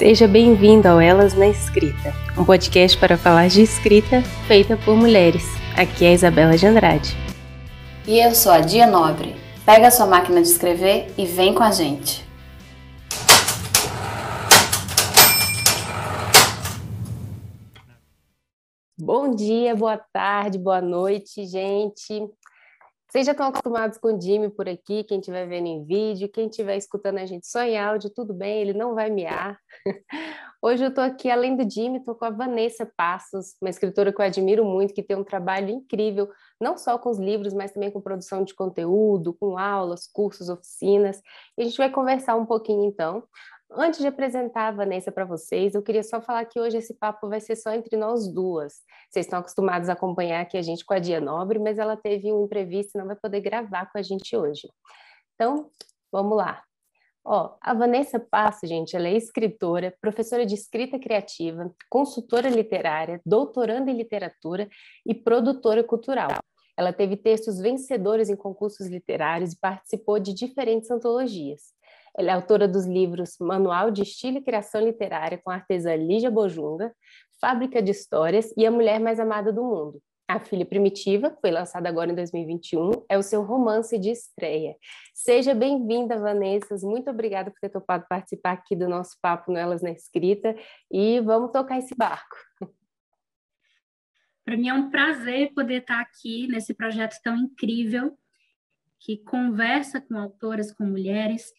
Seja bem-vindo ao Elas na Escrita, um podcast para falar de escrita feita por mulheres. Aqui é a Isabela de Andrade. E eu sou a Dia Nobre. Pega a sua máquina de escrever e vem com a gente. Bom dia, boa tarde, boa noite, gente. Vocês já estão acostumados com o Jimmy por aqui, quem estiver vendo em vídeo, quem estiver escutando a gente só em áudio, tudo bem, ele não vai miar. Hoje eu estou aqui, além do Jimmy, estou com a Vanessa Passos, uma escritora que eu admiro muito, que tem um trabalho incrível, não só com os livros, mas também com produção de conteúdo, com aulas, cursos, oficinas. E a gente vai conversar um pouquinho então. Antes de apresentar a Vanessa para vocês, eu queria só falar que hoje esse papo vai ser só entre nós duas. Vocês estão acostumados a acompanhar aqui a gente com a Dia Nobre, mas ela teve um imprevisto e não vai poder gravar com a gente hoje. Então, vamos lá. Ó, a Vanessa Passo, gente, ela é escritora, professora de escrita criativa, consultora literária, doutoranda em literatura e produtora cultural. Ela teve textos vencedores em concursos literários e participou de diferentes antologias. Ela é autora dos livros Manual de Estilo e Criação Literária com a artesã Lígia Bojunga, Fábrica de Histórias e A Mulher Mais Amada do Mundo. A Filha Primitiva, foi lançada agora em 2021, é o seu romance de estreia. Seja bem-vinda, Vanessa. Muito obrigada por ter topado participar aqui do nosso papo no Elas na Escrita e vamos tocar esse barco. Para mim é um prazer poder estar aqui nesse projeto tão incrível que conversa com autoras, com mulheres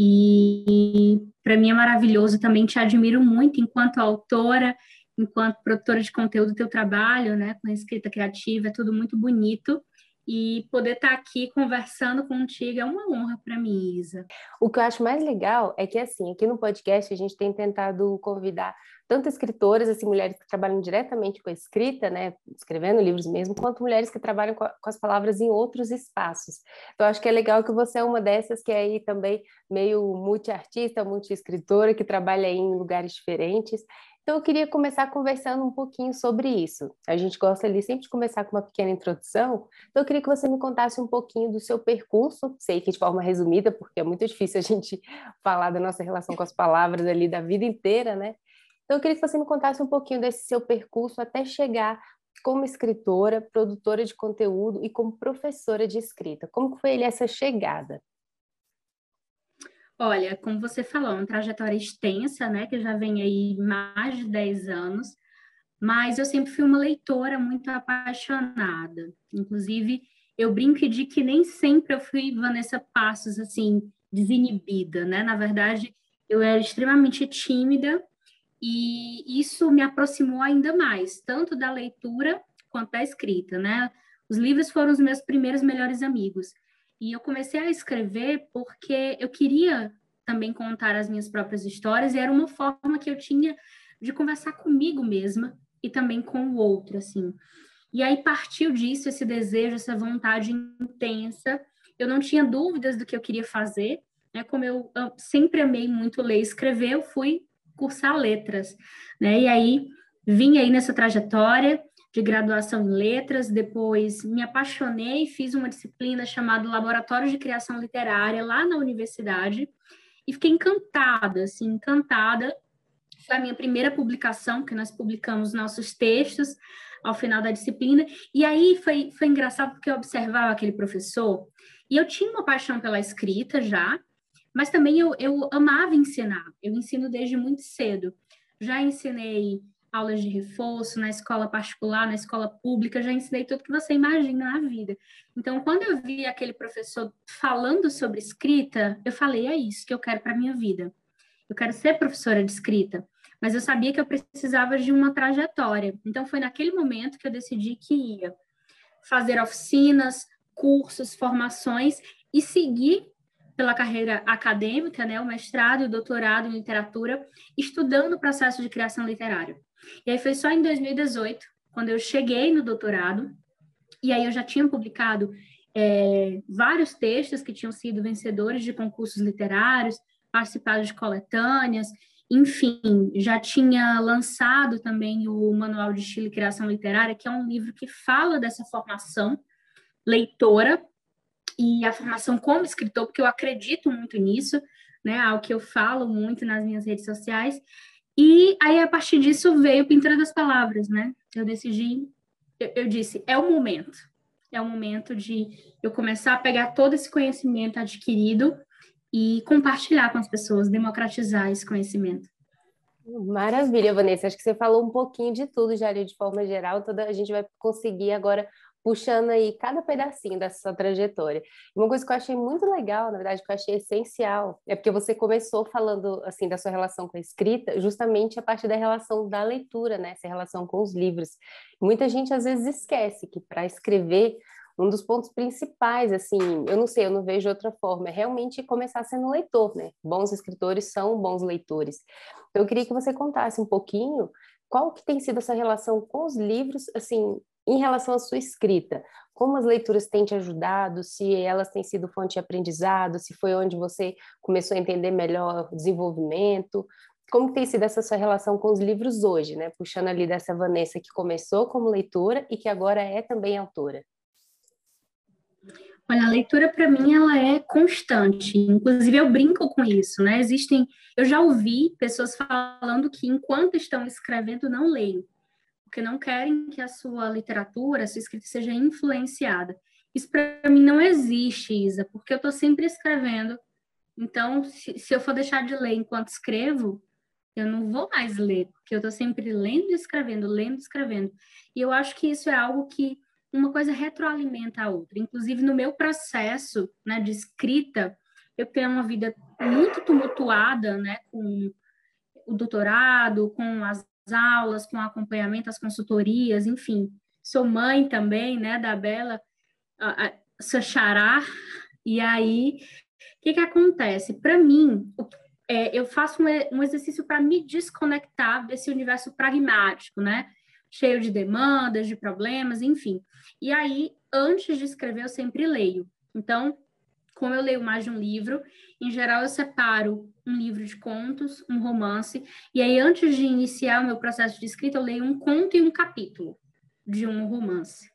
e para mim é maravilhoso, também te admiro muito enquanto autora, enquanto produtora de conteúdo, teu trabalho, né, com escrita criativa, é tudo muito bonito. E poder estar aqui conversando contigo é uma honra para mim, Isa. O que eu acho mais legal é que, assim, aqui no podcast a gente tem tentado convidar tanto escritoras, assim, mulheres que trabalham diretamente com a escrita, né, escrevendo livros mesmo, quanto mulheres que trabalham com as palavras em outros espaços. Então, acho que é legal que você é uma dessas que é aí também meio multiartista, multi-escritora, que trabalha em lugares diferentes. Então, eu queria começar conversando um pouquinho sobre isso. A gente gosta ali sempre de começar com uma pequena introdução. Então, eu queria que você me contasse um pouquinho do seu percurso, sei que de forma resumida, porque é muito difícil a gente falar da nossa relação com as palavras ali da vida inteira, né? Então, eu queria que você me contasse um pouquinho desse seu percurso até chegar como escritora, produtora de conteúdo e como professora de escrita. Como foi essa chegada? Olha, como você falou, uma trajetória extensa, né, que já vem aí mais de 10 anos, mas eu sempre fui uma leitora muito apaixonada. Inclusive, eu brinco de que nem sempre eu fui Vanessa Passos, assim, desinibida, né? Na verdade, eu era extremamente tímida e isso me aproximou ainda mais, tanto da leitura quanto da escrita, né? Os livros foram os meus primeiros melhores amigos. E eu comecei a escrever porque eu queria também contar as minhas próprias histórias e era uma forma que eu tinha de conversar comigo mesma e também com o outro, assim. E aí partiu disso esse desejo, essa vontade intensa. Eu não tinha dúvidas do que eu queria fazer, né? Como eu sempre amei muito ler e escrever, eu fui cursar letras, né? E aí vim aí nessa trajetória de graduação em letras, depois me apaixonei, fiz uma disciplina chamada Laboratório de Criação Literária lá na universidade e fiquei encantada, assim, encantada. Foi a minha primeira publicação, que nós publicamos nossos textos ao final da disciplina. E aí foi, foi engraçado porque eu observava aquele professor e eu tinha uma paixão pela escrita já, mas também eu, eu amava ensinar. Eu ensino desde muito cedo. Já ensinei aulas de reforço na escola particular, na escola pública, já ensinei tudo que você imagina na vida. Então, quando eu vi aquele professor falando sobre escrita, eu falei: é isso que eu quero para minha vida. Eu quero ser professora de escrita. Mas eu sabia que eu precisava de uma trajetória. Então, foi naquele momento que eu decidi que ia fazer oficinas, cursos, formações e seguir pela carreira acadêmica, né, o mestrado e o doutorado em literatura, estudando o processo de criação literária. E aí foi só em 2018, quando eu cheguei no doutorado, e aí eu já tinha publicado é, vários textos que tinham sido vencedores de concursos literários, participado de coletâneas, enfim, já tinha lançado também o Manual de Estilo e Criação Literária, que é um livro que fala dessa formação leitora e a formação como escritor, porque eu acredito muito nisso, né, ao que eu falo muito nas minhas redes sociais. E aí, a partir disso, veio Pintura das Palavras, né? Eu decidi, eu, eu disse, é o momento. É o momento de eu começar a pegar todo esse conhecimento adquirido e compartilhar com as pessoas, democratizar esse conhecimento. Maravilha, Vanessa. Acho que você falou um pouquinho de tudo já ali de forma geral. Toda a gente vai conseguir agora puxando aí cada pedacinho dessa sua trajetória. Uma coisa que eu achei muito legal, na verdade, que eu achei essencial, é porque você começou falando assim da sua relação com a escrita, justamente a partir da relação da leitura, né? Essa relação com os livros. Muita gente às vezes esquece que para escrever um dos pontos principais, assim, eu não sei, eu não vejo outra forma, é realmente começar sendo leitor, né? Bons escritores são bons leitores. Então, eu queria que você contasse um pouquinho qual que tem sido essa relação com os livros, assim, em relação à sua escrita, como as leituras têm te ajudado, se elas têm sido fonte de aprendizado, se foi onde você começou a entender melhor o desenvolvimento, como tem sido essa sua relação com os livros hoje, né? Puxando ali dessa Vanessa que começou como leitora e que agora é também autora. Olha, a leitura para mim ela é constante. Inclusive eu brinco com isso, né? Existem, eu já ouvi pessoas falando que enquanto estão escrevendo não leem porque não querem que a sua literatura, a sua escrita seja influenciada. Isso para mim não existe, Isa, porque eu estou sempre escrevendo. Então, se, se, eu for deixar de ler enquanto escrevo, eu não vou mais ler, porque eu estou sempre lendo e escrevendo, lendo e escrevendo. E eu acho que isso é algo que uma coisa retroalimenta a outra. Inclusive, no meu processo né, de escrita, eu tenho uma vida muito tumultuada, né, com o doutorado, com as aulas, com acompanhamento, as consultorias, enfim. Sou mãe também, né, da Bela, a, sou xará, e aí, o que que acontece? Para mim, é, eu faço um, um exercício para me desconectar desse universo pragmático, né, cheio de demandas, de problemas, enfim. E aí, antes de escrever, eu sempre leio. Então, como eu leio mais de um livro, em geral eu separo um livro de contos, um romance, e aí antes de iniciar o meu processo de escrita, eu leio um conto e um capítulo de um romance.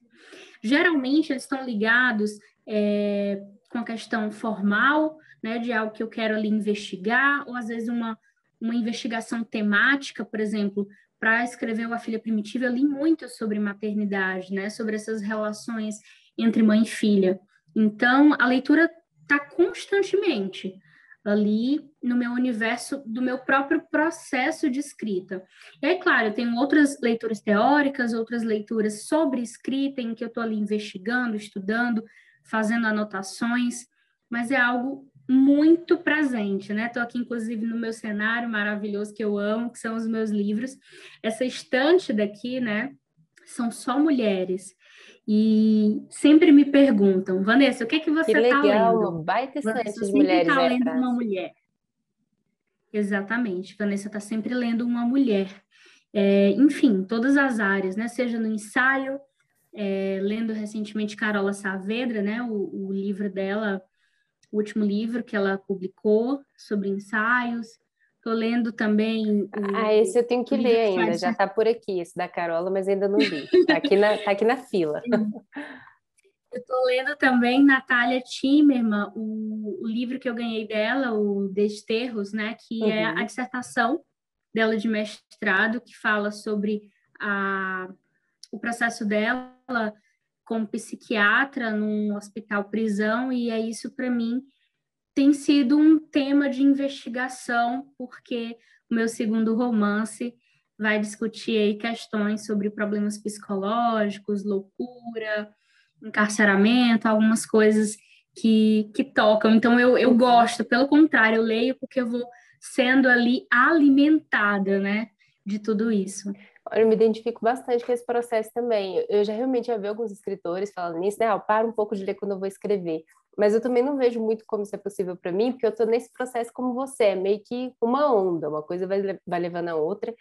Geralmente eles estão ligados é, com a questão formal, né, de algo que eu quero ali investigar, ou às vezes uma, uma investigação temática, por exemplo, para escrever A Filha Primitiva, eu li muito sobre maternidade, né, sobre essas relações entre mãe e filha. Então, a leitura está constantemente ali no meu universo do meu próprio processo de escrita. E aí, claro, eu tenho outras leituras teóricas, outras leituras sobre escrita, em que eu estou ali investigando, estudando, fazendo anotações, mas é algo muito presente, né? Estou aqui, inclusive, no meu cenário maravilhoso que eu amo, que são os meus livros. Essa estante daqui, né? São só mulheres. E sempre me perguntam, Vanessa, o que é que você está lendo? Baita de mulheres. está lendo uma mulher. Exatamente, Vanessa está sempre lendo uma mulher. É, enfim, todas as áreas, né? Seja no ensaio, é, lendo recentemente Carola Saavedra, né? O, o livro dela, o último livro que ela publicou sobre ensaios. Estou lendo também. O, ah, esse eu tenho que ler ainda, faz... já está por aqui, esse da Carola, mas ainda não li. Está aqui, na, tá aqui na fila. Eu estou lendo também Natália Timmerman, o, o, livro que eu ganhei dela, o Desterros, né, que uhum. é a dissertação dela de mestrado, que fala sobre a, o processo dela como psiquiatra num hospital prisão, e é isso para mim tem sido um tema de investigação, porque o meu segundo romance vai discutir aí questões sobre problemas psicológicos, loucura, encarceramento, algumas coisas que, que tocam. Então, eu, eu gosto, pelo contrário, eu leio porque eu vou sendo ali alimentada, né, de tudo isso. Eu me identifico bastante com esse processo também. Eu já realmente já vi alguns escritores falando nisso, né? Eu paro um pouco de ler quando eu vou escrever. Mas eu também não vejo muito como isso é possível para mim, porque eu estou nesse processo como você, é meio que uma onda, uma coisa vai, vai levando a outra.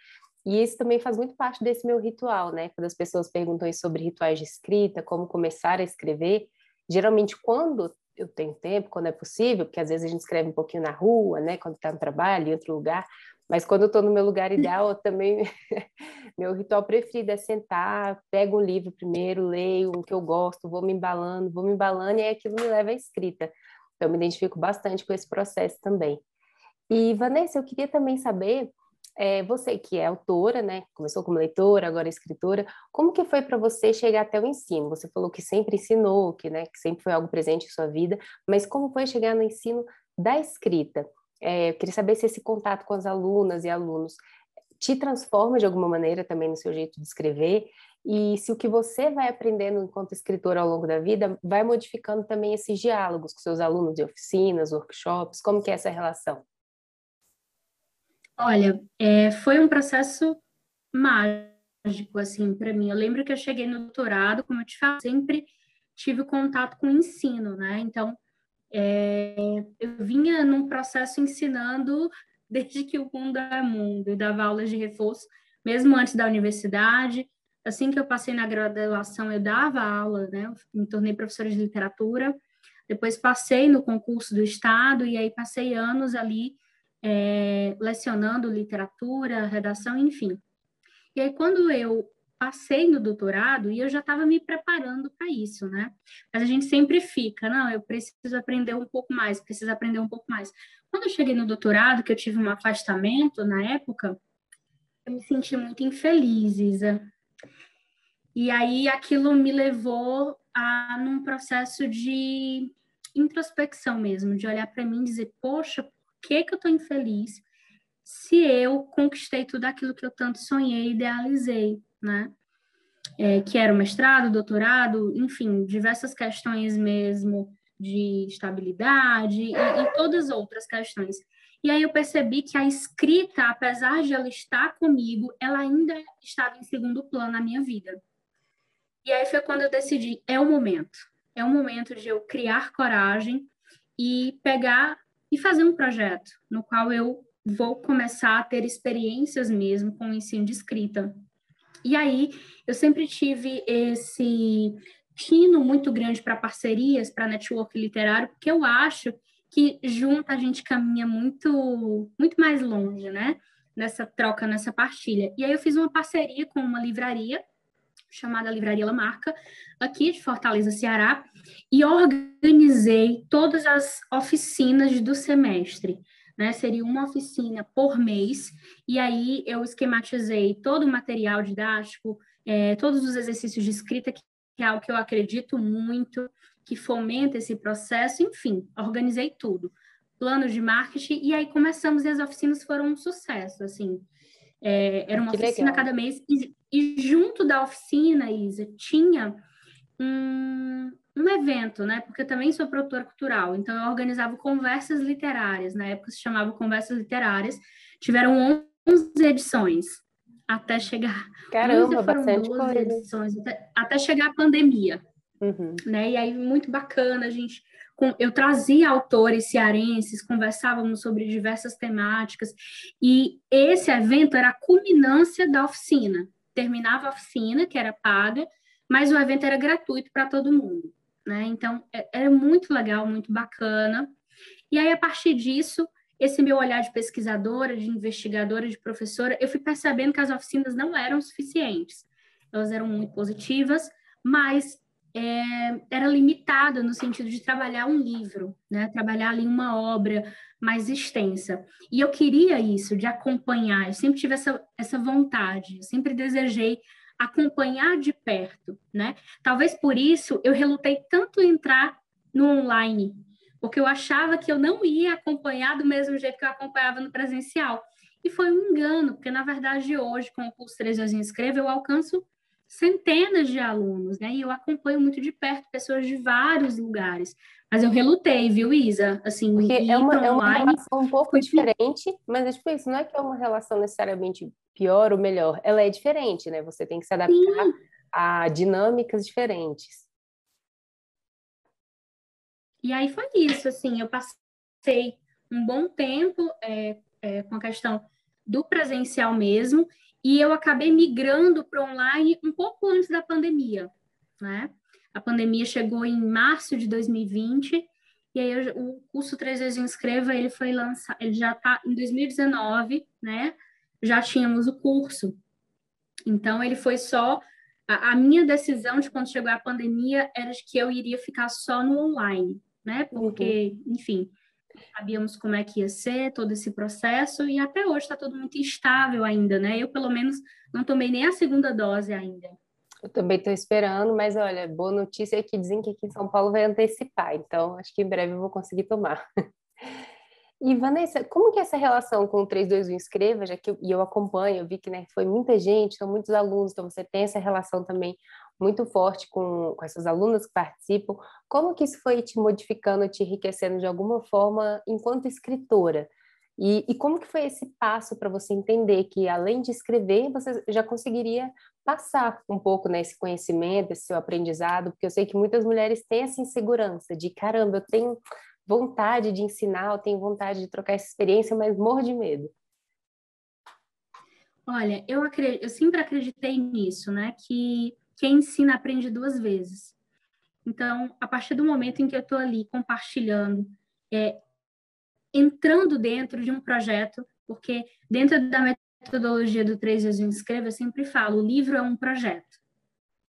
E isso também faz muito parte desse meu ritual, né? Quando as pessoas perguntam sobre rituais de escrita, como começar a escrever, geralmente quando eu tenho tempo, quando é possível, porque às vezes a gente escreve um pouquinho na rua, né? Quando está no trabalho, em outro lugar, mas quando eu estou no meu lugar ideal, eu também meu ritual preferido é sentar, pego um livro primeiro, leio um que eu gosto, vou me embalando, vou me embalando e aí aquilo me leva à escrita. Então, eu me identifico bastante com esse processo também. E, Vanessa, eu queria também saber é, você que é autora, né? Começou como leitora, agora escritora. Como que foi para você chegar até o ensino? Você falou que sempre ensinou, que, né, que sempre foi algo presente em sua vida, mas como foi chegar no ensino da escrita? É, eu queria saber se esse contato com as alunas e alunos te transforma de alguma maneira também no seu jeito de escrever e se o que você vai aprendendo enquanto escritor ao longo da vida vai modificando também esses diálogos com seus alunos de oficinas, workshops, como que é essa relação? Olha, é, foi um processo mágico, assim, para mim. Eu lembro que eu cheguei no doutorado, como eu te falei, sempre tive contato com o ensino, né? Então, é, eu vinha num processo ensinando desde que o mundo é mundo, e dava aulas de reforço, mesmo antes da universidade. Assim que eu passei na graduação, eu dava aula, né? Eu me tornei professora de literatura. Depois passei no concurso do Estado, e aí passei anos ali é, lecionando literatura, redação, enfim. E aí, quando eu passei no doutorado, e eu já estava me preparando para isso, né? Mas a gente sempre fica, não, eu preciso aprender um pouco mais, preciso aprender um pouco mais. Quando eu cheguei no doutorado, que eu tive um afastamento na época, eu me senti muito infeliz, Isa. E aí aquilo me levou a num processo de introspecção mesmo, de olhar para mim e dizer, poxa, que, que eu estou infeliz se eu conquistei tudo aquilo que eu tanto sonhei e idealizei, né? É, que era o mestrado, doutorado, enfim, diversas questões mesmo de estabilidade e, e todas outras questões. E aí eu percebi que a escrita, apesar de ela estar comigo, ela ainda estava em segundo plano na minha vida. E aí foi quando eu decidi, é o momento. É o momento de eu criar coragem e pegar e fazer um projeto no qual eu vou começar a ter experiências mesmo com o ensino de escrita. E aí, eu sempre tive esse tino muito grande para parcerias, para network literário, porque eu acho que junto a gente caminha muito, muito mais longe, né? Nessa troca, nessa partilha. E aí eu fiz uma parceria com uma livraria chamada Livraria Lamarca, aqui de Fortaleza, Ceará, e organizei todas as oficinas do semestre. Né? Seria uma oficina por mês, e aí eu esquematizei todo o material didático, é, todos os exercícios de escrita, que é algo que eu acredito muito, que fomenta esse processo, enfim, organizei tudo. Planos de marketing, e aí começamos, e as oficinas foram um sucesso, assim. É, era uma que oficina legal. cada mês, e, e junto da oficina, Isa, tinha um, um evento, né? Porque eu também sou produtora cultural, então eu organizava conversas literárias, na época se chamava Conversas Literárias. Tiveram 11 edições até chegar. Caramba, bastante coisa. Edições, até, até, chegar a pandemia. Uhum. Né? E aí, muito bacana, a gente. Eu trazia autores cearenses, conversávamos sobre diversas temáticas, e esse evento era a culminância da oficina terminava a oficina, que era paga, mas o evento era gratuito para todo mundo, né? Então, é, era muito legal, muito bacana. E aí, a partir disso, esse meu olhar de pesquisadora, de investigadora, de professora, eu fui percebendo que as oficinas não eram suficientes. Elas eram muito positivas, mas é, era limitada no sentido de trabalhar um livro, né? Trabalhar ali uma obra mais extensa. E eu queria isso, de acompanhar, eu sempre tive essa, essa vontade, eu sempre desejei acompanhar de perto, né? Talvez por isso eu relutei tanto em entrar no online, porque eu achava que eu não ia acompanhar do mesmo jeito que eu acompanhava no presencial. E foi um engano, porque na verdade hoje, com o curso 3 Horas em eu alcanço centenas de alunos, né? E eu acompanho muito de perto pessoas de vários lugares. Mas eu relutei, viu, Isa? Assim, Porque é uma, é uma relação um pouco diferente, mas é tipo isso, não é que é uma relação necessariamente pior ou melhor, ela é diferente, né? Você tem que se adaptar Sim. a dinâmicas diferentes. E aí foi isso, assim, eu passei um bom tempo é, é, com a questão do presencial mesmo, e eu acabei migrando para online um pouco antes da pandemia, né? A pandemia chegou em março de 2020 e aí eu, o curso Três vezes inscreva ele foi lançado, ele já está em 2019, né? Já tínhamos o curso. Então ele foi só a, a, minha decisão de quando chegou a pandemia era de que eu iria ficar só no online, né? Porque, uhum. enfim, sabíamos como é que ia ser todo esse processo e até hoje está tudo muito instável ainda, né? Eu, pelo menos, não tomei nem a segunda dose ainda. Eu também estou esperando, mas olha, boa notícia é que dizem que aqui em São Paulo vai antecipar, então acho que em breve eu vou conseguir tomar. E Vanessa, como que é essa relação com o 321 Escreva, já que eu, e eu acompanho, eu vi que né, foi muita gente, são muitos alunos, então você tem essa relação também muito forte com, com essas alunas que participam. Como que isso foi te modificando, te enriquecendo de alguma forma enquanto escritora? E, e como que foi esse passo para você entender que além de escrever, você já conseguiria passar um pouco né, esse conhecimento, esse seu aprendizado? Porque eu sei que muitas mulheres têm essa insegurança de caramba, eu tenho vontade de ensinar, eu tenho vontade de trocar essa experiência, mas morro de medo. Olha, eu, acredito, eu sempre acreditei nisso, né? Que quem ensina aprende duas vezes. Então, a partir do momento em que eu estou ali compartilhando, é, entrando dentro de um projeto, porque dentro da metodologia do Três vezes Escreva, eu sempre falo, o livro é um projeto.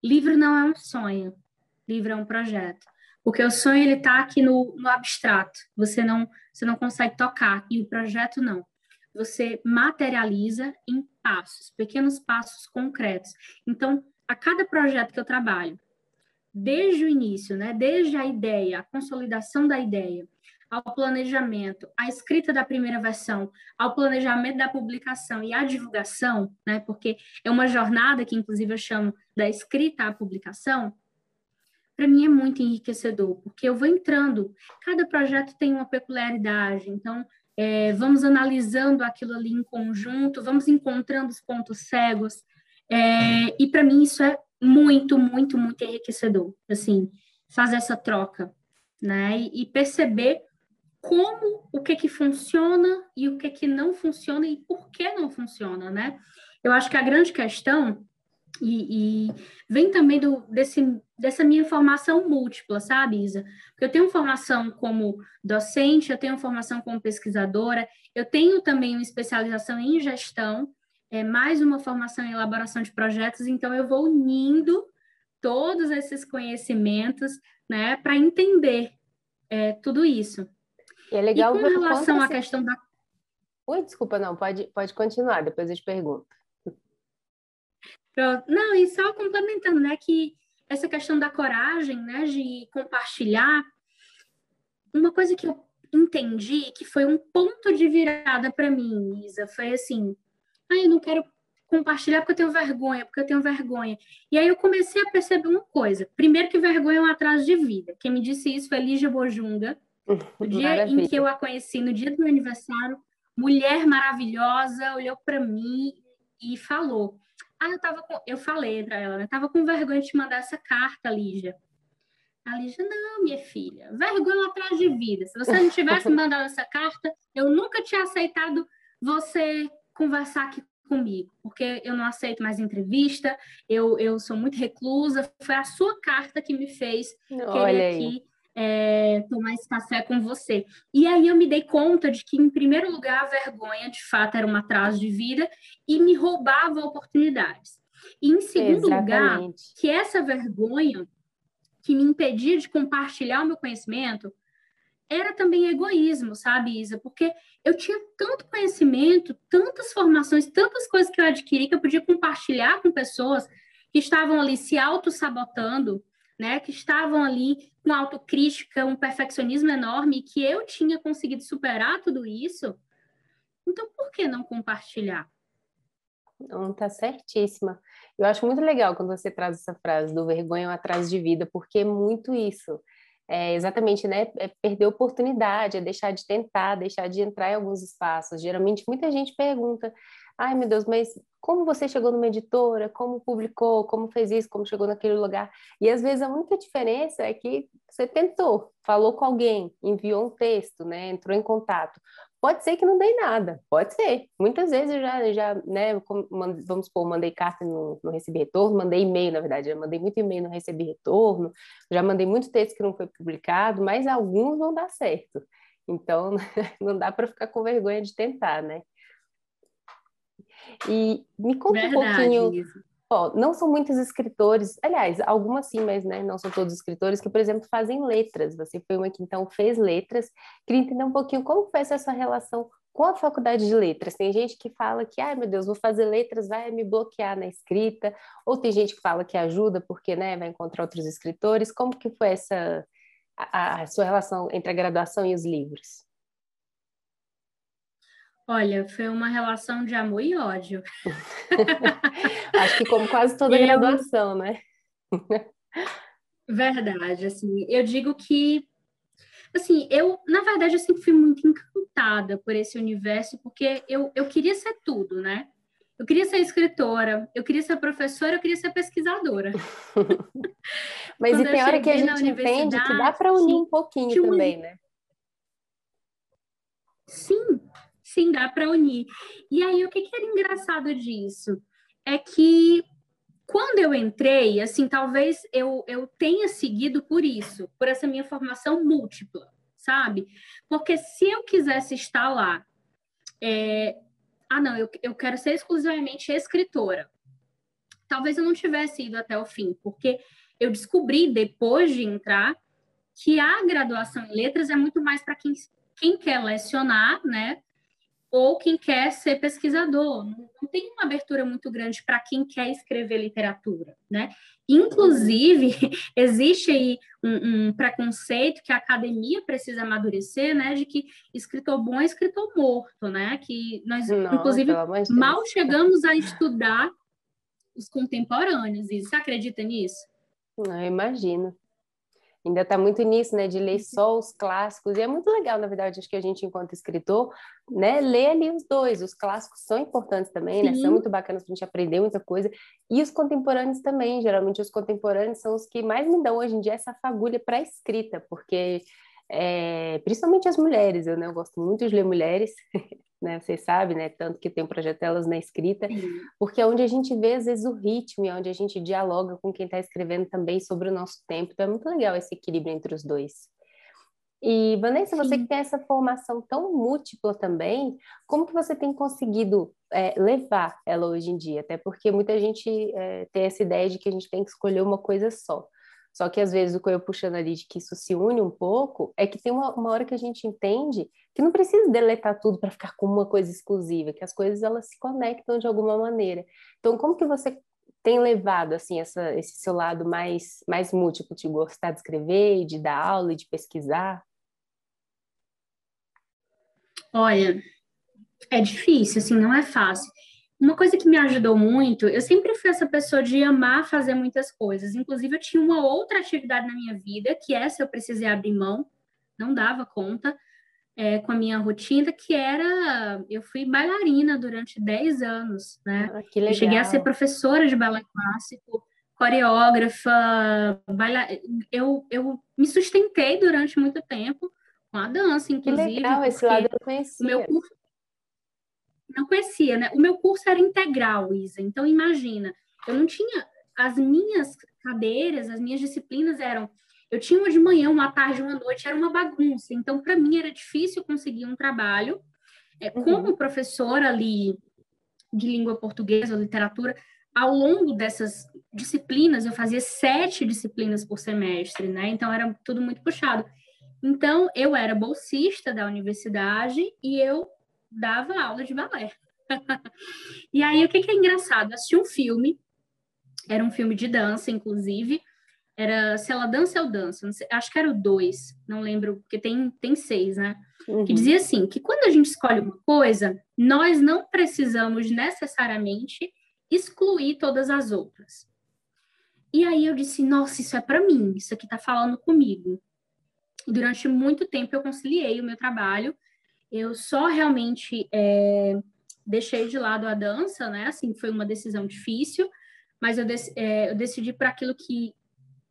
Livro não é um sonho, livro é um projeto. Porque o sonho ele está aqui no, no abstrato. Você não você não consegue tocar e o projeto não. Você materializa em passos, pequenos passos concretos. Então, a cada projeto que eu trabalho, desde o início, né, desde a ideia, a consolidação da ideia, ao planejamento, a escrita da primeira versão, ao planejamento da publicação e a divulgação, né, porque é uma jornada que inclusive eu chamo da escrita à publicação, para mim é muito enriquecedor, porque eu vou entrando, cada projeto tem uma peculiaridade, então é, vamos analisando aquilo ali em conjunto, vamos encontrando os pontos cegos, é, e para mim isso é muito, muito, muito enriquecedor, assim, fazer essa troca, né, e, e perceber como, o que que funciona e o que que não funciona e por que não funciona, né? Eu acho que a grande questão e, e, vem também do, desse, dessa minha formação múltipla, sabe, Isa? Porque eu tenho formação como docente, eu tenho formação como pesquisadora, eu tenho também uma especialização em gestão, é, mais uma formação em elaboração de projetos, então eu vou unindo todos esses conhecimentos, né, para entender é, tudo isso. E é legal e com relação à questão da... Oi, desculpa, não, pode, pode continuar, depois eu te pergunto. Não, e só complementando, né, que essa questão da coragem, né, de compartilhar, uma coisa que eu entendi que foi um ponto de virada para mim, Isa, foi assim, ah, eu não quero compartilhar porque eu tenho vergonha, porque eu tenho vergonha. E aí eu comecei a perceber uma coisa. Primeiro que vergonha é um atraso de vida. Quem me disse isso foi Lígia Bojunga. No dia Maravilha. em que eu a conheci, no dia do meu aniversário, mulher maravilhosa, olhou para mim e falou: ah, eu tava com... eu falei para ela, né? Tava com vergonha de te mandar essa carta, Lígia. A Lígia, não, minha filha, vergonha atrás de vida. Se você não tivesse mandado essa carta, eu nunca tinha aceitado você conversar aqui comigo, porque eu não aceito mais entrevista, eu, eu sou muito reclusa. Foi a sua carta que me fez Olha querer aí. aqui é, tomar esse café com você. E aí eu me dei conta de que, em primeiro lugar, a vergonha, de fato, era um atraso de vida e me roubava oportunidades. E, em segundo Exatamente. lugar, que essa vergonha que me impedia de compartilhar o meu conhecimento era também egoísmo, sabe, Isa? Porque eu tinha tanto conhecimento, tantas formações, tantas coisas que eu adquiri que eu podia compartilhar com pessoas que estavam ali se auto-sabotando, né, que estavam ali com autocrítica, um perfeccionismo enorme, que eu tinha conseguido superar tudo isso. Então, por que não compartilhar? Não, tá certíssima. Eu acho muito legal quando você traz essa frase do vergonha é atraso de vida, porque é muito isso. É exatamente, né? É perder oportunidade, é deixar de tentar, deixar de entrar em alguns espaços. Geralmente, muita gente pergunta: ai meu Deus, mas como você chegou numa editora, como publicou, como fez isso, como chegou naquele lugar. E às vezes a única diferença é que você tentou, falou com alguém, enviou um texto, né, entrou em contato. Pode ser que não dê nada, pode ser. Muitas vezes eu já, já né, vamos supor, mandei carta e não, não recebi retorno, mandei e-mail, na verdade, já mandei muito e-mail e não recebi retorno, já mandei muito texto que não foi publicado, mas alguns vão dar certo. Então, não dá para ficar com vergonha de tentar, né? E me conta Verdade, um pouquinho. Não são muitos escritores, aliás, algumas sim, mas né, não são todos escritores que, por exemplo, fazem letras. Você foi uma que então fez letras. Queria entender um pouquinho como foi essa sua relação com a faculdade de letras. Tem gente que fala que, ai meu Deus, vou fazer letras, vai me bloquear na escrita, ou tem gente que fala que ajuda porque né, vai encontrar outros escritores. Como que foi essa a, a sua relação entre a graduação e os livros? Olha, foi uma relação de amor e ódio. Acho que como quase toda eu... graduação, né? Verdade, assim, eu digo que assim, eu, na verdade, eu sempre fui muito encantada por esse universo, porque eu, eu queria ser tudo, né? Eu queria ser escritora, eu queria ser professora, eu queria ser pesquisadora. Mas e tem hora que a gente entende que dá para unir um pouquinho também, né? Sim, sim, dá para unir. E aí, o que, que era engraçado disso? É que quando eu entrei, assim, talvez eu, eu tenha seguido por isso, por essa minha formação múltipla, sabe? Porque se eu quisesse estar lá, é... ah, não, eu, eu quero ser exclusivamente escritora, talvez eu não tivesse ido até o fim, porque eu descobri depois de entrar que a graduação em letras é muito mais para quem, quem quer lecionar, né? Ou quem quer ser pesquisador. Não tem uma abertura muito grande para quem quer escrever literatura, né? Inclusive, existe aí um, um, preconceito que a academia precisa amadurecer, né? De que escritor bom é escritor morto, né? Que nós, Não, inclusive, mal chegamos a estudar os contemporâneos. E você acredita nisso? Não, eu imagino ainda está muito nisso, né, de ler uhum. só os clássicos, e é muito legal, na verdade, acho que a gente, enquanto escritor, né, lê ali os dois, os clássicos são importantes também, né, são muito bacanas para a gente aprender muita coisa, e os contemporâneos também, geralmente os contemporâneos são os que mais me dão hoje em dia essa fagulha para escrita, porque é, principalmente as mulheres, eu, né, eu gosto muito de ler mulheres, né, vocês sabem, né, tanto que tem um projeto delas na escrita, porque é onde a gente vê, às vezes, o ritmo, é onde a gente dialoga com quem está escrevendo também sobre o nosso tempo, então é muito legal esse equilíbrio entre os dois. E, Vanessa, Sim. você que tem essa formação tão múltipla também, como que você tem conseguido é, levar ela hoje em dia? Até porque muita gente é, tem essa ideia de que a gente tem que escolher uma coisa só. Só que às vezes o que eu puxando ali de que isso se une um pouco é que tem uma, uma hora que a gente entende que não precisa deletar tudo para ficar com uma coisa exclusiva, que as coisas elas se conectam de alguma maneira. Então, como que você tem levado assim essa, esse seu lado mais mais múltiplo de gostar de escrever, de dar aula e de pesquisar? Olha, é difícil, assim, não é fácil. Uma coisa que me ajudou muito, eu sempre fui essa pessoa de amar fazer muitas coisas. Inclusive, eu tinha uma outra atividade na minha vida, que essa eu precisei abrir mão, não dava conta é, com a minha rotina, que era. Eu fui bailarina durante 10 anos, né? Ah, que legal. Eu cheguei a ser professora de balé clássico, coreógrafa, baila... eu, eu me sustentei durante muito tempo com a dança, inclusive. Que legal, esse lado eu conhecia. O meu curso não conhecia, né? O meu curso era integral, Isa. Então, imagina, eu não tinha. As minhas cadeiras, as minhas disciplinas eram. Eu tinha uma de manhã, uma tarde, uma noite, era uma bagunça. Então, para mim, era difícil conseguir um trabalho. É, uhum. Como professora ali de língua portuguesa, literatura, ao longo dessas disciplinas, eu fazia sete disciplinas por semestre, né? Então, era tudo muito puxado. Então, eu era bolsista da universidade e eu dava aula de balé. e aí, o que, que é engraçado? Assisti um filme, era um filme de dança, inclusive, era Se Ela Dança, Eu Danço, sei, acho que era o dois, não lembro, porque tem, tem seis, né? Uhum. Que dizia assim, que quando a gente escolhe uma coisa, nós não precisamos necessariamente excluir todas as outras. E aí eu disse, nossa, isso é para mim, isso aqui tá falando comigo. Durante muito tempo eu conciliei o meu trabalho eu só realmente é, deixei de lado a dança, né? Assim, foi uma decisão difícil, mas eu, dec é, eu decidi para aquilo que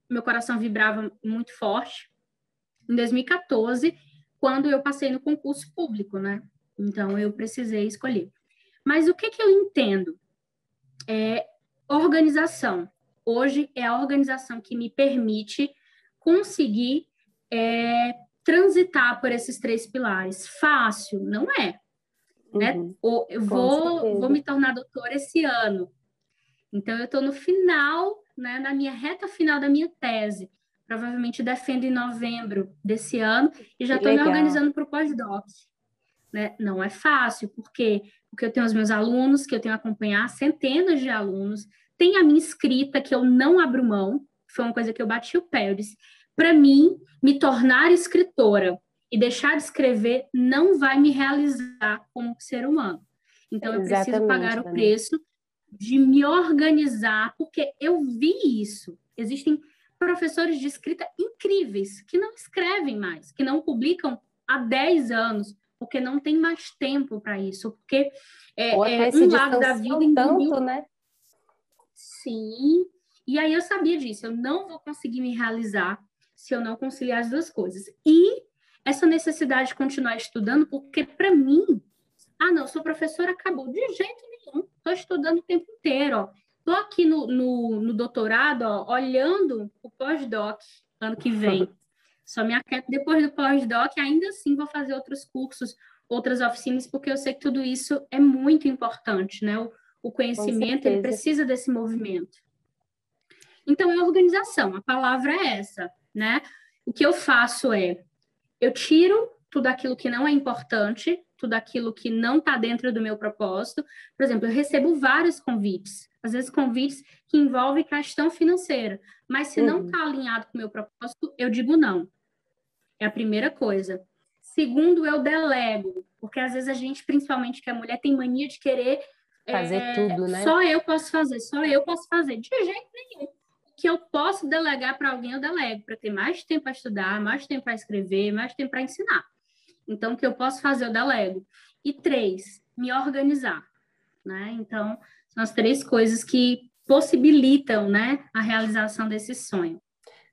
meu coração vibrava muito forte. Em 2014, quando eu passei no concurso público, né? Então, eu precisei escolher. Mas o que, que eu entendo? É organização. Hoje é a organização que me permite conseguir é, transitar por esses três pilares. Fácil, não é. Né? Uhum. Né? eu vou, vou me tornar doutora esse ano. Então, eu estou no final, né, na minha reta final da minha tese. Provavelmente defendo em novembro desse ano e já estou me organizando para o pós-doc. Né? Não é fácil, porque porque eu tenho os meus alunos, que eu tenho a acompanhar, centenas de alunos, tem a minha escrita, que eu não abro mão, foi uma coisa que eu bati o pé, eu disse, para mim, me tornar escritora e deixar de escrever não vai me realizar como ser humano. Então, eu Exatamente, preciso pagar o preço de me organizar, porque eu vi isso. Existem professores de escrita incríveis que não escrevem mais, que não publicam há 10 anos, porque não tem mais tempo para isso, porque é, é um lado da vida em tanto, né? Sim. E aí eu sabia disso, eu não vou conseguir me realizar se eu não conciliar as duas coisas. E essa necessidade de continuar estudando, porque para mim, ah, não, sou professora, acabou. De jeito nenhum, estou estudando o tempo inteiro, Estou aqui no, no, no doutorado, ó, olhando o pós-doc ano que vem. Só me aquieto depois do pós-doc, ainda assim vou fazer outros cursos, outras oficinas, porque eu sei que tudo isso é muito importante, né? O, o conhecimento, ele precisa desse movimento. Então, é organização, a palavra é essa, né? O que eu faço é, eu tiro tudo aquilo que não é importante, tudo aquilo que não está dentro do meu propósito. Por exemplo, eu recebo vários convites, às vezes convites que envolvem questão financeira, mas se uhum. não está alinhado com o meu propósito, eu digo não. É a primeira coisa. Segundo, eu delego, porque às vezes a gente, principalmente que a mulher, tem mania de querer fazer é, tudo, né? Só eu posso fazer, só eu posso fazer. De jeito nenhum. Que eu posso delegar para alguém, eu delego, para ter mais tempo para estudar, mais tempo para escrever, mais tempo para ensinar. Então, o que eu posso fazer, eu delego. E três, me organizar. Né? Então, são as três coisas que possibilitam né, a realização desse sonho.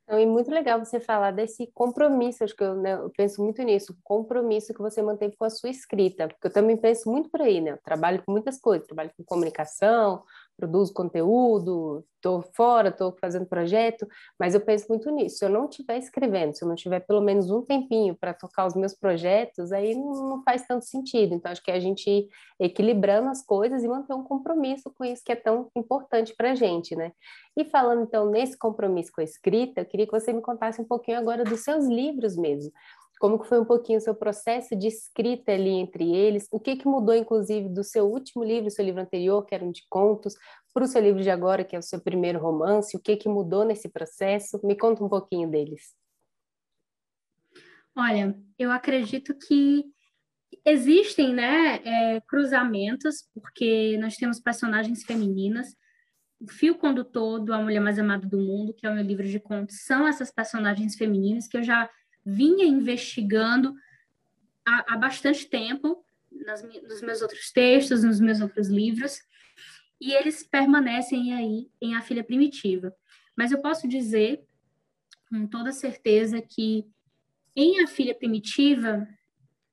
Então, e muito legal você falar desse compromisso, acho que eu, né, eu, penso muito nisso, compromisso que você manteve com a sua escrita, porque eu também penso muito por aí, né? Eu trabalho com muitas coisas, trabalho com comunicação, produzo conteúdo, estou fora, estou fazendo projeto, mas eu penso muito nisso. Se eu não estiver escrevendo, se eu não tiver pelo menos um tempinho para tocar os meus projetos, aí não, faz tanto sentido. Então, acho que a gente ir equilibrando as coisas e manter um compromisso com isso que é tão importante para a gente, né? E falando, então, nesse compromisso com a escrita, eu queria que você me contasse um pouquinho agora dos seus livros mesmo como que foi um pouquinho o seu processo de escrita ali entre eles, o que que mudou, inclusive, do seu último livro, seu livro anterior, que era um de contos, para o seu livro de agora, que é o seu primeiro romance, o que que mudou nesse processo? Me conta um pouquinho deles. Olha, eu acredito que existem, né, é, cruzamentos, porque nós temos personagens femininas, o fio condutor do A Mulher Mais Amada do Mundo, que é o meu livro de contos, são essas personagens femininas que eu já vinha investigando há, há bastante tempo nas, nos meus outros textos, nos meus outros livros, e eles permanecem aí em A Filha Primitiva. Mas eu posso dizer com toda certeza que em A Filha Primitiva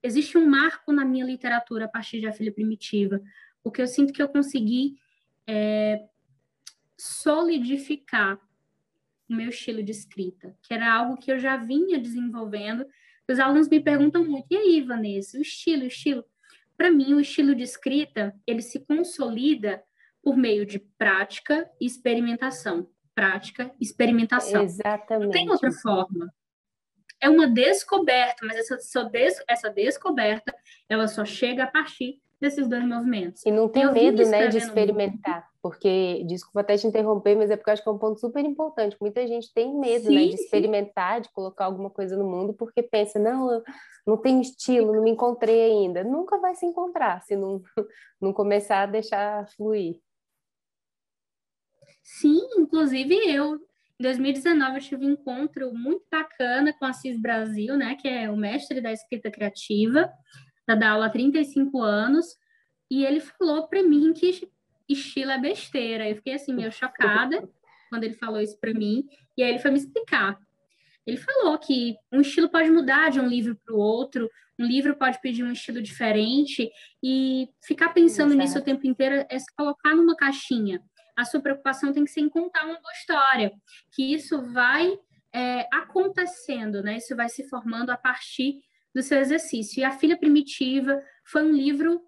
existe um marco na minha literatura a partir de A Filha Primitiva, porque eu sinto que eu consegui é, solidificar o meu estilo de escrita, que era algo que eu já vinha desenvolvendo. Os alunos me perguntam muito, e aí, Vanessa, o estilo, o estilo? Para mim, o estilo de escrita, ele se consolida por meio de prática e experimentação. Prática, experimentação. Exatamente. Não tem outra forma. É uma descoberta, mas essa, essa descoberta, ela só chega a partir desses dois movimentos. E não tem medo, né, de experimentar, porque, desculpa até te interromper, mas é porque eu acho que é um ponto super importante. Muita gente tem medo, sim, né, de experimentar, sim. de colocar alguma coisa no mundo, porque pensa, não, eu não tenho estilo, não me encontrei ainda. Nunca vai se encontrar se não, não começar a deixar fluir. Sim, inclusive eu, em 2019, eu tive um encontro muito bacana com a CIS Brasil, né, que é o mestre da escrita criativa, da dar aula há 35 anos, e ele falou para mim que estilo é besteira. Eu fiquei assim, meio chocada quando ele falou isso para mim, e aí ele foi me explicar. Ele falou que um estilo pode mudar de um livro para o outro, um livro pode pedir um estilo diferente, e ficar pensando Exato. nisso o tempo inteiro é se colocar numa caixinha. A sua preocupação tem que ser em contar uma boa história, que isso vai é, acontecendo, né? Isso vai se formando a partir do seu exercício. E A Filha Primitiva foi um livro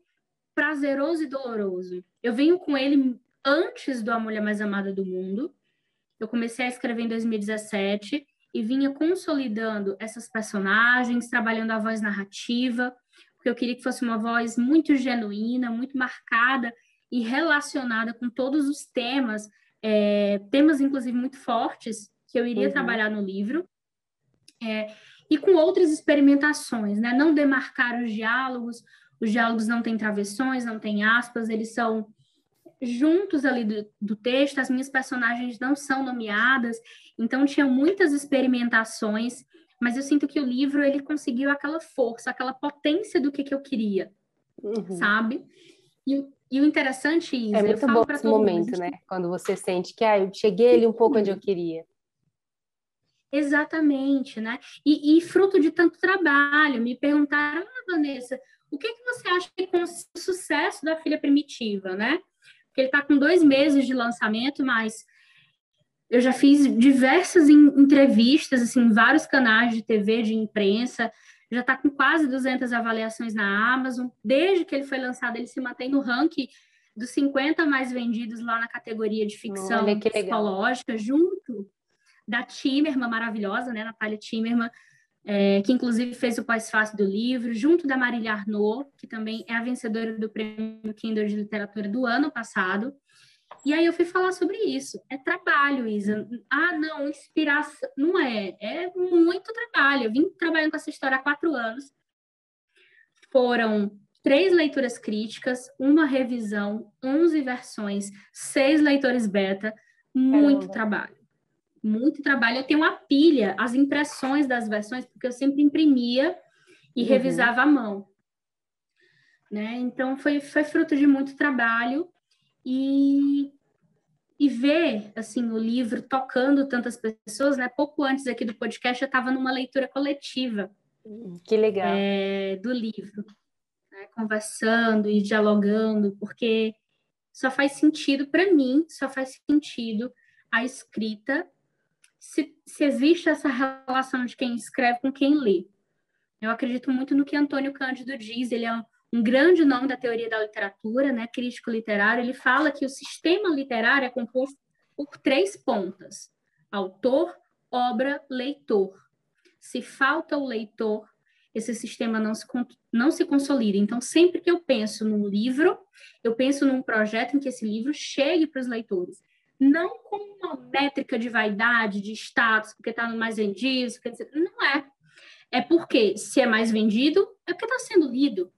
prazeroso e doloroso. Eu venho com ele antes do A Mulher Mais Amada do Mundo. Eu comecei a escrever em 2017 e vinha consolidando essas personagens, trabalhando a voz narrativa, porque eu queria que fosse uma voz muito genuína, muito marcada e relacionada com todos os temas, é, temas inclusive muito fortes que eu iria uhum. trabalhar no livro. É, e com outras experimentações, né? Não demarcar os diálogos, os diálogos não têm travessões, não têm aspas, eles são juntos ali do, do, texto, as minhas personagens não são nomeadas, então tinha muitas experimentações, mas eu sinto que o livro ele conseguiu aquela força, aquela potência do que, que eu queria, uhum. sabe? E, e, o interessante, Isa, é muito bom esse momento, mundo, né? Quando você sente que ah, eu cheguei ali um pouco onde eu queria. Exatamente, né? E, e, fruto de tanto trabalho, me perguntaram, ah, Vanessa, o que, que você acha que com o sucesso da filha primitiva, né? Porque ele está com dois meses de lançamento, mas eu já fiz diversas entrevistas, assim, vários canais de TV, de imprensa, já está com quase 200 avaliações na Amazon. Desde que ele foi lançado, ele se mantém no ranking dos 50 mais vendidos lá na categoria de ficção psicológica, junto da Timerman, maravilhosa, né, Natália Timerman, é, que inclusive fez o pós-fácil do livro, junto da Marília Arnaud, que também é a vencedora do Prêmio Kindle de Literatura do ano passado. E aí eu fui falar sobre isso. É trabalho, Isa. Ah, não, inspiração. Não é. É muito trabalho. Eu vim trabalhando com essa história há quatro anos. Foram três leituras críticas, uma revisão, 11 versões, seis leitores beta. Muito Caramba. trabalho muito trabalho. Eu tenho uma pilha, as impressões das versões, porque eu sempre imprimia e uhum. revisava à mão. Né? Então, foi, foi fruto de muito trabalho e, e ver, assim, o livro tocando tantas pessoas, né? Pouco antes aqui do podcast, eu estava numa leitura coletiva. Que legal. É, do livro. Né? Conversando e dialogando, porque só faz sentido, para mim, só faz sentido a escrita se, se existe essa relação de quem escreve com quem lê. Eu acredito muito no que Antônio Cândido diz, ele é um, grande nome da teoria da literatura, né, crítico literário, ele fala que o sistema literário é composto por três pontas: autor, obra, leitor. Se falta o leitor, esse sistema não se, não se consolida. Então, sempre que eu penso num livro, eu penso num projeto em que esse livro chegue para os leitores não como uma métrica de vaidade, de status, porque está no mais vendido, não é. É porque se é mais vendido, é porque está sendo lido.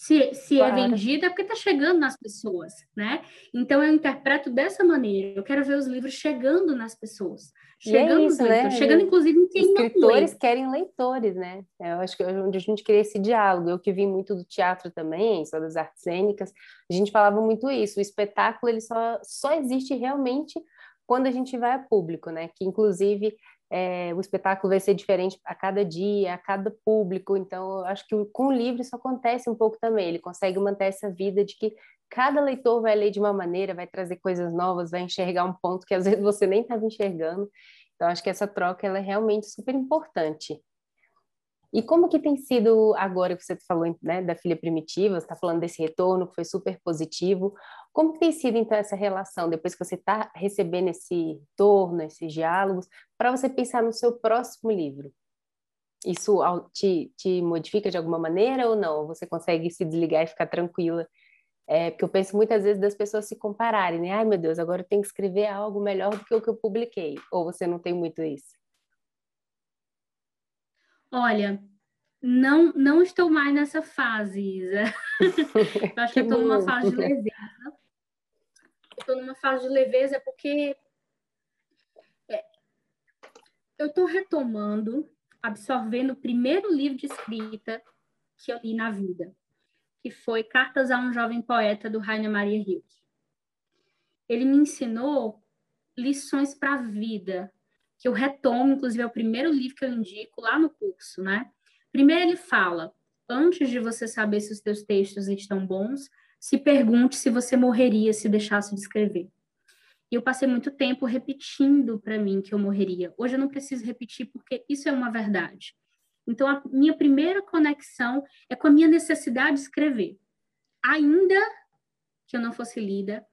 Se, se é claro. é vendido, é porque está chegando nas pessoas, né? Então, eu interpreto dessa maneira. Eu quero ver os livros chegando nas pessoas. É chegando, é isso, né? chegando inclusive em quem Escritores querem leitores, né? Eu acho que é onde a gente cria esse diálogo. Eu que vim muito do teatro também, só das artes cênicas, a gente falava muito isso. O espetáculo, ele só, só existe realmente quando a gente vai a público, né? Que, inclusive, é, o espetáculo vai ser diferente a cada dia, a cada público. Então, acho que com o livro isso acontece um pouco também. Ele consegue manter essa vida de que cada leitor vai ler de uma maneira, vai trazer coisas novas, vai enxergar um ponto que às vezes você nem estava enxergando. Então, acho que essa troca ela é realmente super importante. E como que tem sido agora que você falou né, da filha primitiva, você está falando desse retorno que foi super positivo, como que tem sido então essa relação depois que você está recebendo esse retorno, esses diálogos, para você pensar no seu próximo livro? Isso te, te modifica de alguma maneira ou não? Você consegue se desligar e ficar tranquila? É, porque eu penso muitas vezes das pessoas se compararem, né? Ai meu Deus, agora eu tenho que escrever algo melhor do que o que eu publiquei. Ou você não tem muito isso? Olha, não não estou mais nessa fase, Isa. eu acho que, que estou numa fase de leveza. Estou numa fase de leveza porque é, eu estou retomando, absorvendo o primeiro livro de escrita que eu li na vida, que foi Cartas a um Jovem Poeta, do Rainer Maria Rilke. Ele me ensinou lições para a vida, que eu retomo, inclusive é o primeiro livro que eu indico lá no curso, né? Primeiro ele fala, antes de você saber se os teus textos estão bons, se pergunte se você morreria se deixasse de escrever. E eu passei muito tempo repetindo para mim que eu morreria. Hoje eu não preciso repetir porque isso é uma verdade. Então a minha primeira conexão é com a minha necessidade de escrever. Ainda que eu não fosse lida,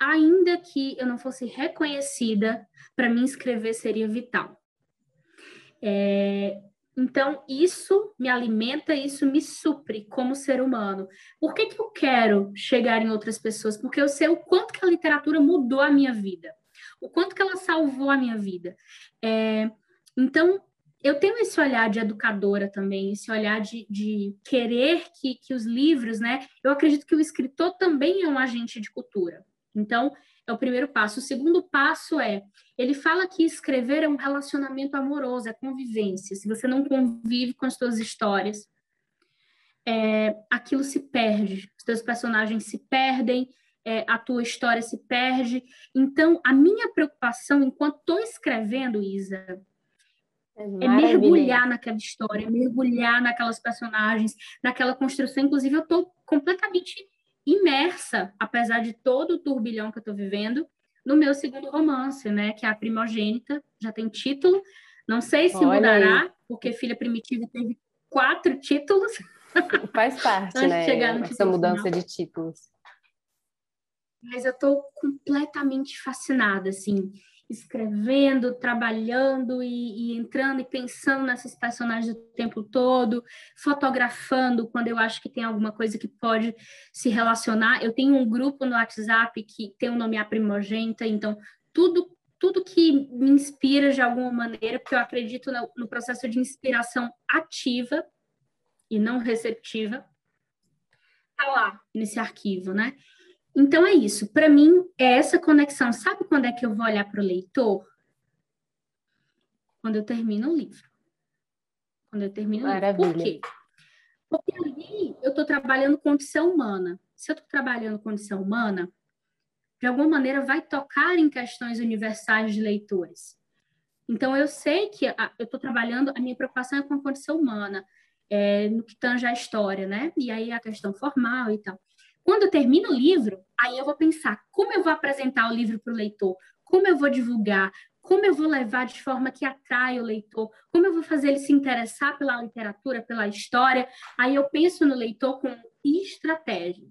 ainda que eu não fosse reconhecida, para mim escrever seria vital. É, então, isso me alimenta, isso me supre como ser humano. Por que, que eu quero chegar em outras pessoas? Porque eu sei o quanto que a literatura mudou a minha vida, o quanto que ela salvou a minha vida. É, então, eu tenho esse olhar de educadora também, esse olhar de, de querer que, que os livros, né? Eu acredito que o escritor também é um agente de cultura. Então, é o primeiro passo. O segundo passo é, ele fala que escrever é um relacionamento amoroso, é convivência. Se você não convive com as suas histórias, é, aquilo se perde, os teus personagens se perdem, é, a tua história se perde. Então, a minha preocupação enquanto estou escrevendo, Isa, é, é mergulhar naquela história, mergulhar naquelas personagens, naquela construção. Inclusive, eu estou completamente imersa, apesar de todo o turbilhão que eu estou vivendo, no meu segundo romance, né? Que é a Primogênita, já tem título. Não sei se Olha mudará, aí. porque Filha Primitiva teve quatro títulos. Faz parte, né? Essa mudança final. de títulos. Mas eu estou completamente fascinada, assim escrevendo, trabalhando e, e, entrando e pensando nessas personagens o tempo todo, fotografando quando eu acho que tem alguma coisa que pode se relacionar. Eu tenho um grupo no WhatsApp que tem o nome A Primogênita, então tudo tudo que me inspira de alguma maneira, porque eu acredito no, no processo de inspiração ativa e não receptiva, tá lá nesse arquivo, né? Então é isso. Para mim, é essa conexão. Sabe quando é que eu vou olhar para o leitor? Quando eu termino o livro. Quando eu termino Maravilha. o livro. Por quê? Porque ali eu estou trabalhando condição humana. Se eu estou trabalhando condição humana, de alguma maneira vai tocar em questões universais de leitores. Então, eu sei que a, eu estou trabalhando, a minha preocupação é com a condição humana, é, no que tange a história, né? E aí a questão formal e tal. Quando eu termino o livro, aí eu vou pensar como eu vou apresentar o livro para o leitor, como eu vou divulgar, como eu vou levar de forma que atrai o leitor, como eu vou fazer ele se interessar pela literatura, pela história. Aí eu penso no leitor com estratégia.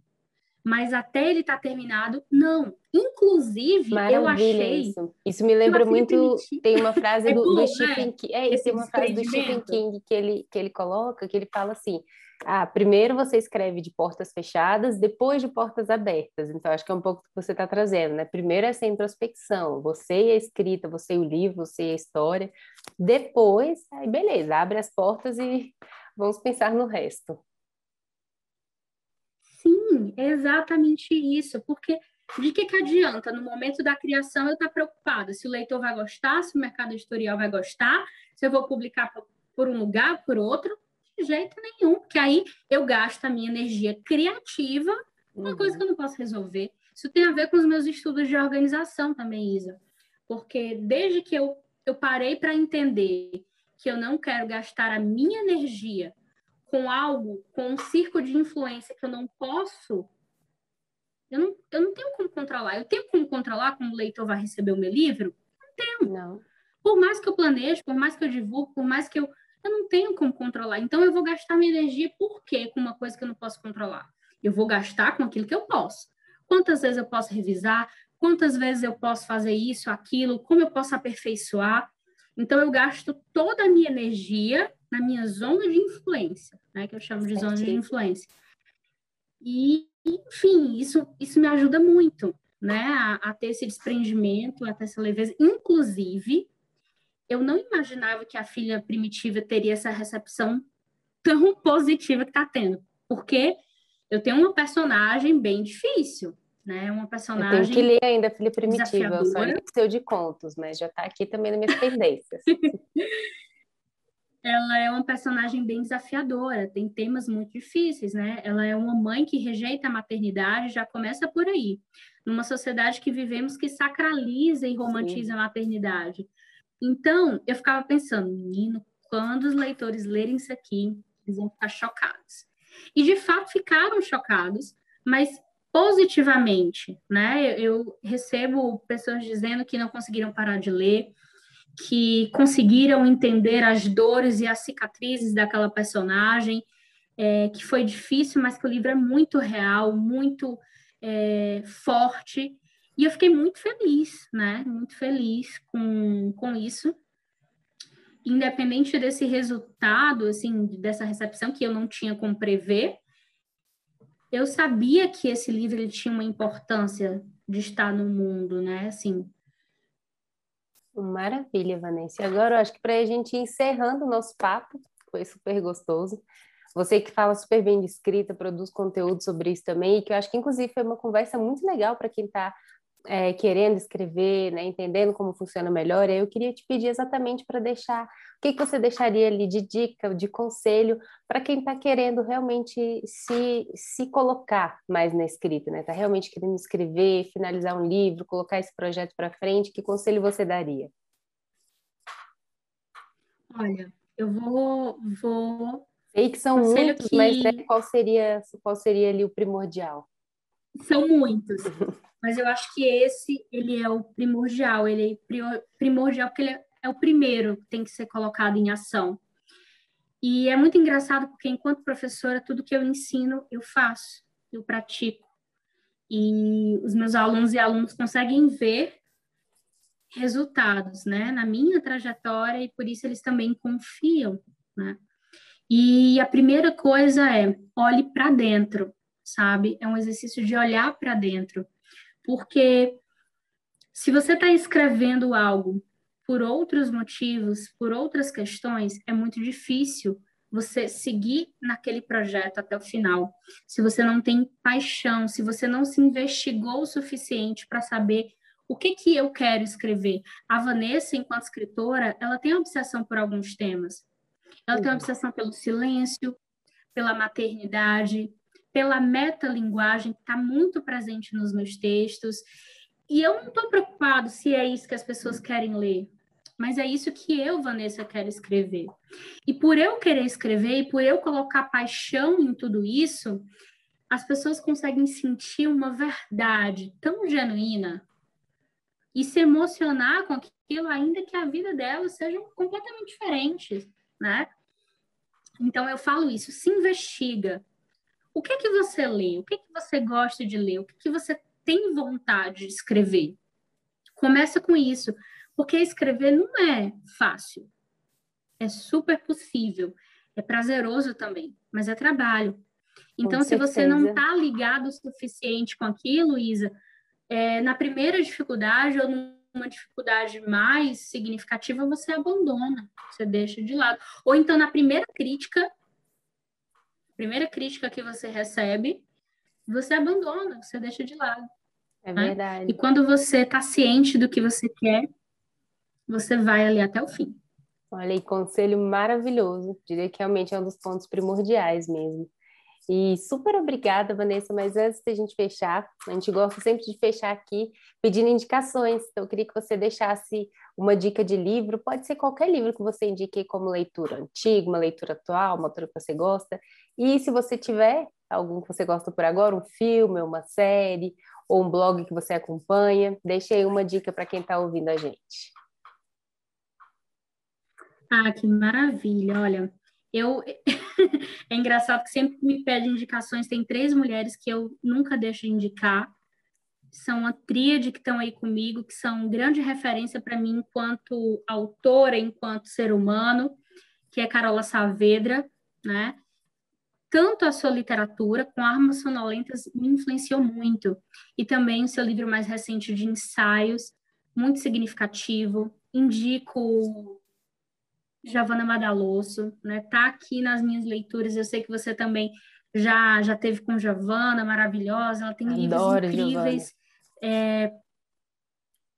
Mas até ele estar tá terminado, não. Inclusive, Maravilha eu achei. Isso. isso me lembra muito. Tem uma frase é do, bom, do Stephen né? King. É, tem uma frase do Stephen King que ele, que ele coloca, que ele fala assim: ah, primeiro você escreve de portas fechadas, depois de portas abertas. Então, acho que é um pouco o que você está trazendo, né? Primeiro essa introspecção, você e a escrita, você e o livro, você e a história. Depois, aí beleza, abre as portas e vamos pensar no resto. Sim, exatamente isso, porque de que, que adianta, no momento da criação, eu estar tá preocupada se o leitor vai gostar, se o mercado editorial vai gostar, se eu vou publicar por um lugar, por outro, de jeito nenhum, porque aí eu gasto a minha energia criativa uma uhum. coisa que eu não posso resolver. Isso tem a ver com os meus estudos de organização também, Isa. Porque desde que eu, eu parei para entender que eu não quero gastar a minha energia com algo, com um circo de influência que eu não posso, eu não, eu não tenho como controlar. Eu tenho como controlar como o leitor vai receber o meu livro? Não tenho. Não. Por mais que eu planeje, por mais que eu divulgue, por mais que eu eu não tenho como controlar. Então, eu vou gastar minha energia por quê com uma coisa que eu não posso controlar? Eu vou gastar com aquilo que eu posso. Quantas vezes eu posso revisar? Quantas vezes eu posso fazer isso, aquilo? Como eu posso aperfeiçoar? Então, eu gasto toda a minha energia na minha zona de influência, né? Que eu chamo de zona de influência. E, enfim, isso, isso me ajuda muito, né? A, a ter esse desprendimento, a ter essa leveza. Inclusive, eu não imaginava que a filha primitiva teria essa recepção tão positiva que está tendo, porque eu tenho uma personagem bem difícil, né? Uma personagem. Eu tenho que ler ainda a filha primitiva, eu só li seu de contos, mas já está aqui também nas minhas tendências. ela é uma personagem bem desafiadora, tem temas muito difíceis, né? Ela é uma mãe que rejeita a maternidade, já começa por aí. Numa sociedade que vivemos que sacraliza e romantiza Sim. a maternidade. Então, eu ficava pensando, menino, quando os leitores lerem isso aqui, eles vão ficar chocados. E de fato ficaram chocados, mas positivamente, né? Eu recebo pessoas dizendo que não conseguiram parar de ler, que conseguiram entender as dores e as cicatrizes daquela personagem, é, que foi difícil, mas que o livro é muito real, muito é, forte E eu fiquei muito feliz, né? Muito feliz com, com isso. Independente desse resultado, assim, dessa recepção que eu não tinha como prever, eu sabia que esse livro ele tinha uma importância de estar no mundo, né? Assim. Maravilha, Vanessa. Agora eu acho que para a gente ir encerrando o nosso papo, foi super gostoso. Você que fala super bem de escrita, produz conteúdo sobre isso também, e que eu acho que inclusive foi uma conversa muito legal para quem está é, querendo escrever, né, entendendo como funciona melhor, eu queria te pedir exatamente para deixar, o que, que você deixaria ali de dica, de conselho, para quem está querendo realmente se, se colocar mais na escrita, né? Está realmente querendo escrever, finalizar um livro, colocar esse projeto para frente, que conselho você daria? Olha, eu vou. vou... Sei que são conselho muitos, que... mas né, qual seria, qual seria ali o primordial? São muitos. mas eu acho que esse ele é o primordial, ele é primordial porque ele é o primeiro que tem que ser colocado em ação. E é muito engraçado porque enquanto professora tudo que eu ensino eu faço, eu pratico. E os meus alunos e alunos conseguem ver resultados, né, na minha trajetória e por isso eles também confiam, né? E a primeira coisa é olhe para dentro, sabe? É um exercício de olhar para dentro. Porque se você está escrevendo algo por outros motivos, por outras questões, é muito difícil você seguir naquele projeto até o final. Se você não tem paixão, se você não se investigou o suficiente para saber o que que eu quero escrever. A Vanessa, enquanto escritora, ela tem obsessão por alguns temas. Ela tem obsessão pelo silêncio, pela maternidade, pela metalinguagem que está muito presente nos meus textos. E eu não estou preocupado se é isso que as pessoas querem ler, mas é isso que eu, Vanessa, quero escrever. E por eu querer escrever e por eu colocar paixão em tudo isso, as pessoas conseguem sentir uma verdade tão genuína e se emocionar com aquilo, ainda que a vida delas seja completamente diferente, né? Então eu falo isso, se investiga, o que que você lê? O que que você gosta de ler? O que que você tem vontade de escrever? Começa com isso, porque escrever não é fácil. É super possível, é prazeroso também, mas é trabalho. Então, se você não está ligado o suficiente com aquilo, Isa, é, na primeira dificuldade ou numa dificuldade mais significativa, você abandona, você deixa de lado. Ou então, na primeira crítica, primeira crítica que você recebe, você abandona, você deixa de lado. É né? verdade. E quando você está ciente do que você quer, você vai ali até o fim. Olha, e conselho maravilhoso. Diria que realmente é um dos pontos primordiais mesmo. E super obrigada, Vanessa. Mas antes da gente fechar, a gente gosta sempre de fechar aqui pedindo indicações. Então, eu queria que você deixasse uma dica de livro. Pode ser qualquer livro que você indique como leitura antiga, uma leitura atual, uma autora que você gosta. E se você tiver algum que você gosta por agora, um filme, uma série, ou um blog que você acompanha, deixe aí uma dica para quem está ouvindo a gente. Ah, que maravilha! Olha, eu é engraçado que sempre me pedem indicações, tem três mulheres que eu nunca deixo de indicar. São uma tríade que estão aí comigo, que são grande referência para mim enquanto autora, enquanto ser humano, que é Carola Saavedra, né? tanto a sua literatura com armas sonolentas me influenciou muito. E também o seu livro mais recente de ensaios, muito significativo. Indico Giovanna Madalosso, né? Tá aqui nas minhas leituras. Eu sei que você também já já teve com Giovanna, maravilhosa. Ela tem Adoro, livros incríveis. É,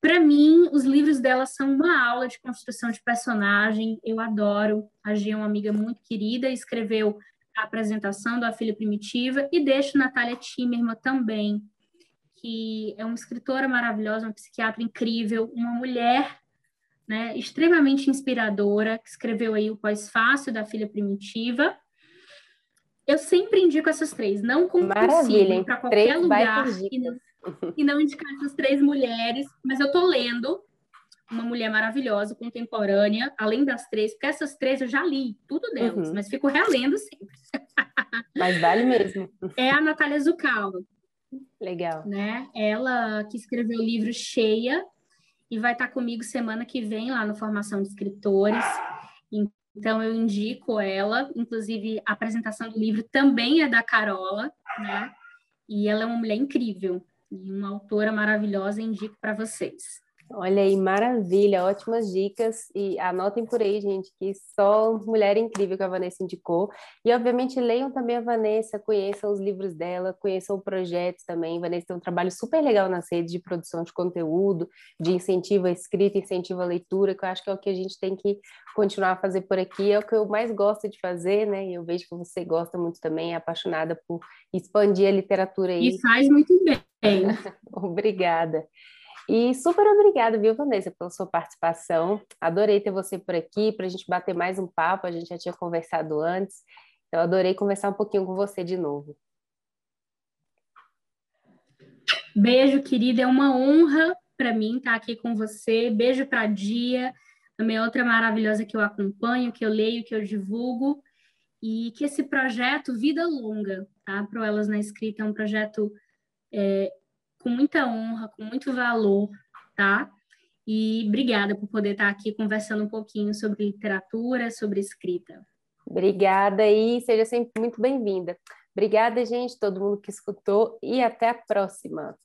para mim, os livros dela são uma aula de construção de personagem. Eu adoro. A Gia é uma amiga muito querida, escreveu a apresentação da Filha Primitiva e deixo Natália Timerman também, que é uma escritora maravilhosa, uma psiquiatra incrível, uma mulher né, extremamente inspiradora, que escreveu aí o Pós-Fácil da Filha Primitiva. Eu sempre indico essas três, não consigo para qualquer três lugar e não, e não indicar essas três mulheres, mas eu tô lendo uma mulher maravilhosa, contemporânea, além das três, porque essas três eu já li, tudo delas, uhum. mas fico relendo sempre. Mas vale mesmo. É a Natália Zucalo. Legal. Né? Ela que escreveu o livro Cheia e vai estar comigo semana que vem lá no Formação de Escritores. Então eu indico ela, inclusive a apresentação do livro também é da Carola, né? E ela é uma mulher incrível e uma autora maravilhosa, indico para vocês. Olha aí, maravilha, ótimas dicas. E anotem por aí, gente, que só mulher incrível que a Vanessa indicou. E, obviamente, leiam também a Vanessa, conheçam os livros dela, conheçam o projeto também. A Vanessa tem um trabalho super legal nas redes de produção de conteúdo, de incentivo à escrita, incentivo à leitura, que eu acho que é o que a gente tem que continuar a fazer por aqui. É o que eu mais gosto de fazer, né? E eu vejo que você gosta muito também, é apaixonada por expandir a literatura aí. E faz muito bem. Obrigada. E super obrigada, viu, Vanessa, pela sua participação. Adorei ter você por aqui para a gente bater mais um papo. A gente já tinha conversado antes, então adorei conversar um pouquinho com você de novo. Beijo, querida. É uma honra para mim estar aqui com você. Beijo para a Dia, também outra maravilhosa que eu acompanho, que eu leio, que eu divulgo. E que esse projeto, Vida Longa, tá? Pro Elas na Escrita, é um projeto é, com muita honra, com muito valor, tá? E obrigada por poder estar aqui conversando um pouquinho sobre literatura, sobre escrita. Obrigada e seja sempre muito bem-vinda. Obrigada, gente, todo mundo que escutou e até a próxima.